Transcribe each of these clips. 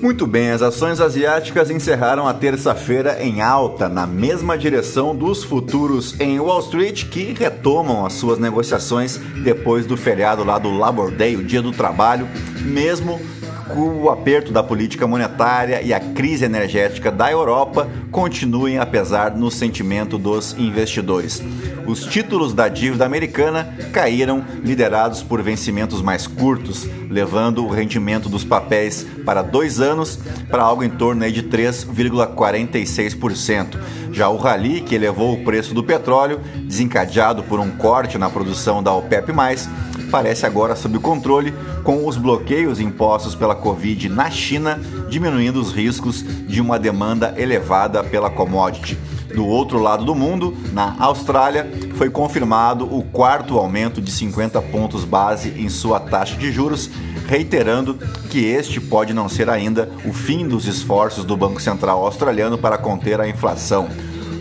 Muito bem, as ações asiáticas encerraram a terça-feira em alta, na mesma direção dos futuros em Wall Street, que retomam as suas negociações depois do feriado lá do Labor Day, o Dia do Trabalho, mesmo o aperto da política monetária e a crise energética da Europa continuem apesar no sentimento dos investidores. Os títulos da dívida americana caíram, liderados por vencimentos mais curtos, levando o rendimento dos papéis para dois anos para algo em torno de 3,46%. Já o rally, que elevou o preço do petróleo, desencadeado por um corte na produção da OPEP+, parece agora sob controle, com os bloqueios impostos pela Covid na China, diminuindo os riscos de uma demanda elevada pela commodity. Do outro lado do mundo, na Austrália, foi confirmado o quarto aumento de 50 pontos base em sua taxa de juros, reiterando que este pode não ser ainda o fim dos esforços do Banco Central australiano para conter a inflação.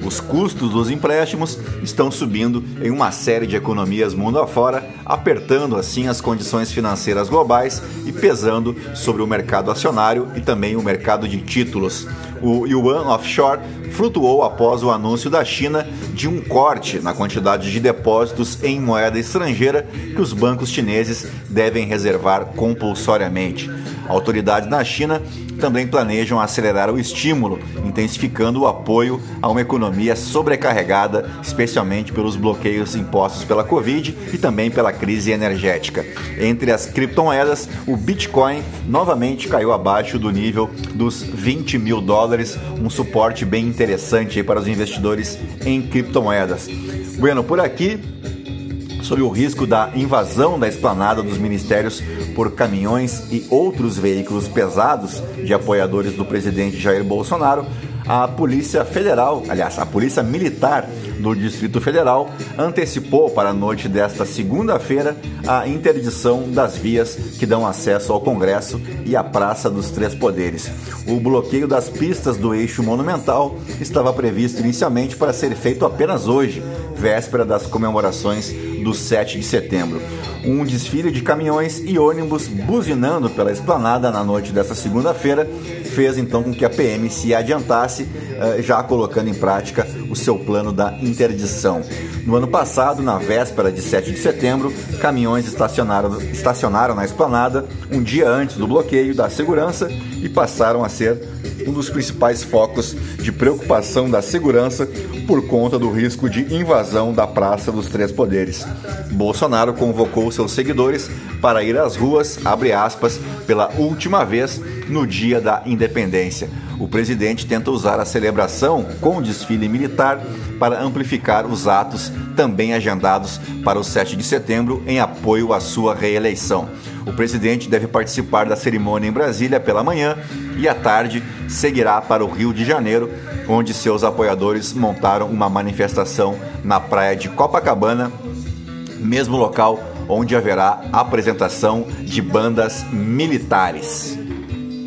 Os custos dos empréstimos estão subindo em uma série de economias mundo afora, apertando assim as condições financeiras globais e pesando sobre o mercado acionário e também o mercado de títulos. O yuan offshore flutuou após o anúncio da China de um corte na quantidade de depósitos em moeda estrangeira que os bancos chineses devem reservar compulsoriamente. Autoridades na China também planejam acelerar o estímulo, intensificando o apoio a uma economia sobrecarregada, especialmente pelos bloqueios impostos pela Covid e também pela crise energética. Entre as criptomoedas, o Bitcoin novamente caiu abaixo do nível dos 20 mil dólares, um suporte bem interessante para os investidores em criptomoedas. Bueno, por aqui sobre o risco da invasão da esplanada dos ministérios por caminhões e outros veículos pesados de apoiadores do presidente Jair Bolsonaro, a Polícia Federal, aliás, a Polícia Militar do Distrito Federal antecipou para a noite desta segunda-feira a interdição das vias que dão acesso ao Congresso e à Praça dos Três Poderes. O bloqueio das pistas do eixo monumental estava previsto inicialmente para ser feito apenas hoje, véspera das comemorações do 7 de setembro. Um desfile de caminhões e ônibus buzinando pela esplanada na noite desta segunda-feira fez então com que a PM se adiantasse, eh, já colocando em prática o seu plano da interdição. No ano passado, na véspera de 7 de setembro, caminhões estacionaram, estacionaram na esplanada um dia antes do bloqueio da segurança e passaram a ser um dos principais focos de preocupação da segurança por conta do risco de invasão da Praça dos Três Poderes. Bolsonaro convocou seus seguidores para ir às ruas, aspas, pela última vez no dia da independência. O presidente tenta usar a celebração com desfile militar para amplificar os atos também agendados para o 7 de setembro em apoio à sua reeleição. O presidente deve participar da cerimônia em Brasília pela manhã e à tarde seguirá para o Rio de Janeiro, onde seus apoiadores montaram uma manifestação na praia de Copacabana, mesmo local onde haverá apresentação de bandas militares.